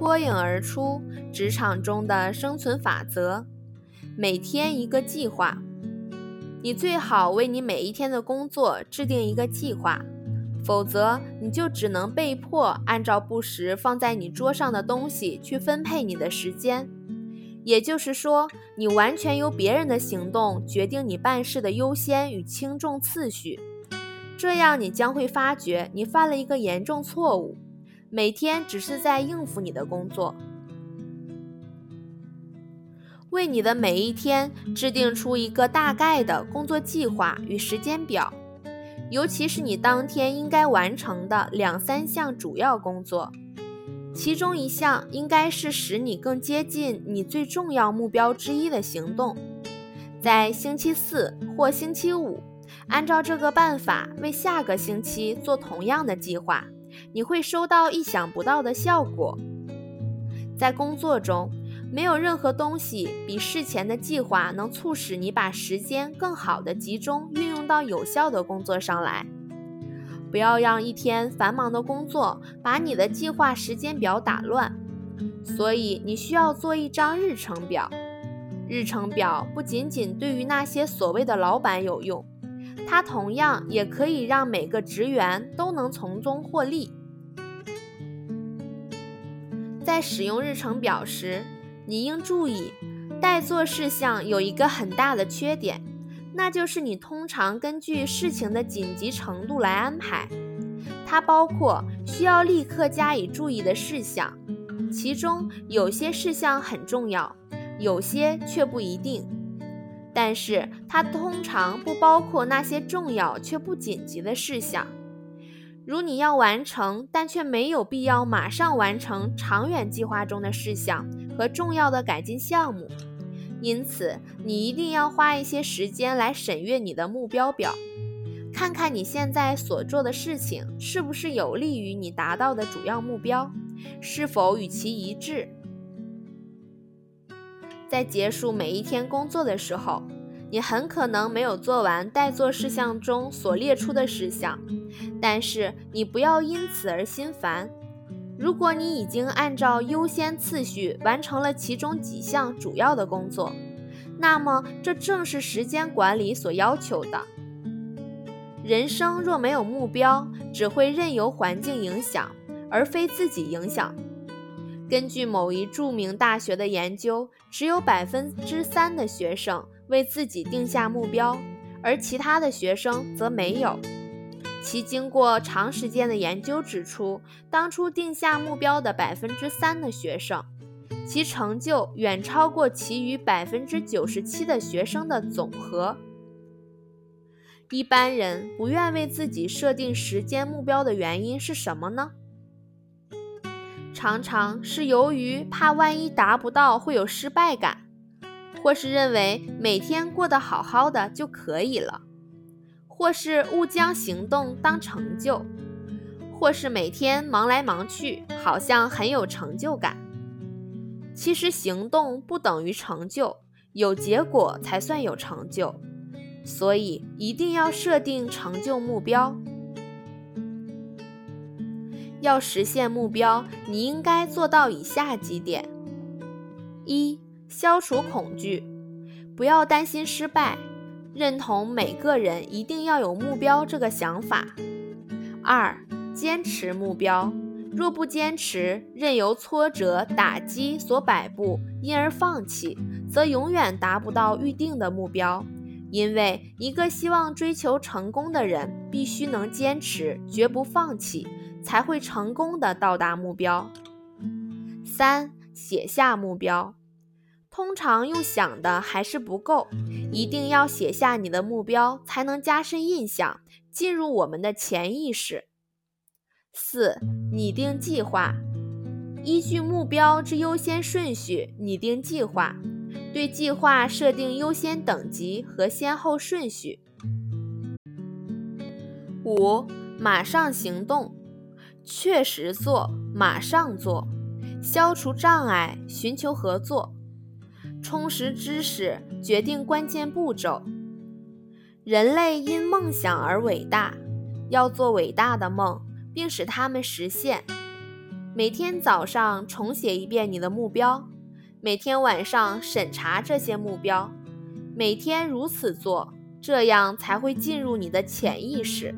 脱颖而出职场中的生存法则：每天一个计划。你最好为你每一天的工作制定一个计划，否则你就只能被迫按照不时放在你桌上的东西去分配你的时间。也就是说，你完全由别人的行动决定你办事的优先与轻重次序。这样，你将会发觉你犯了一个严重错误：每天只是在应付你的工作。为你的每一天制定出一个大概的工作计划与时间表，尤其是你当天应该完成的两三项主要工作，其中一项应该是使你更接近你最重要目标之一的行动。在星期四或星期五，按照这个办法为下个星期做同样的计划，你会收到意想不到的效果。在工作中。没有任何东西比事前的计划能促使你把时间更好的集中运用到有效的工作上来。不要让一天繁忙的工作把你的计划时间表打乱。所以你需要做一张日程表。日程表不仅仅对于那些所谓的老板有用，它同样也可以让每个职员都能从中获利。在使用日程表时，你应注意，待做事项有一个很大的缺点，那就是你通常根据事情的紧急程度来安排。它包括需要立刻加以注意的事项，其中有些事项很重要，有些却不一定。但是它通常不包括那些重要却不紧急的事项。如你要完成，但却没有必要马上完成长远计划中的事项和重要的改进项目，因此你一定要花一些时间来审阅你的目标表，看看你现在所做的事情是不是有利于你达到的主要目标，是否与其一致。在结束每一天工作的时候。你很可能没有做完待做事项中所列出的事项，但是你不要因此而心烦。如果你已经按照优先次序完成了其中几项主要的工作，那么这正是时间管理所要求的。人生若没有目标，只会任由环境影响，而非自己影响。根据某一著名大学的研究，只有百分之三的学生。为自己定下目标，而其他的学生则没有。其经过长时间的研究指出，当初定下目标的百分之三的学生，其成就远超过其余百分之九十七的学生的总和。一般人不愿为自己设定时间目标的原因是什么呢？常常是由于怕万一达不到会有失败感。或是认为每天过得好好的就可以了，或是误将行动当成就，或是每天忙来忙去，好像很有成就感。其实行动不等于成就，有结果才算有成就。所以一定要设定成就目标。要实现目标，你应该做到以下几点：一。消除恐惧，不要担心失败，认同每个人一定要有目标这个想法。二，坚持目标，若不坚持，任由挫折打击所摆布，因而放弃，则永远达不到预定的目标。因为一个希望追求成功的人，必须能坚持，绝不放弃，才会成功的到达目标。三，写下目标。通常用想的还是不够，一定要写下你的目标，才能加深印象，进入我们的潜意识。四、拟定计划，依据目标之优先顺序拟定计划，对计划设定优先等级和先后顺序。五、马上行动，确实做，马上做，消除障碍，寻求合作。充实知识，决定关键步骤。人类因梦想而伟大，要做伟大的梦，并使它们实现。每天早上重写一遍你的目标，每天晚上审查这些目标，每天如此做，这样才会进入你的潜意识。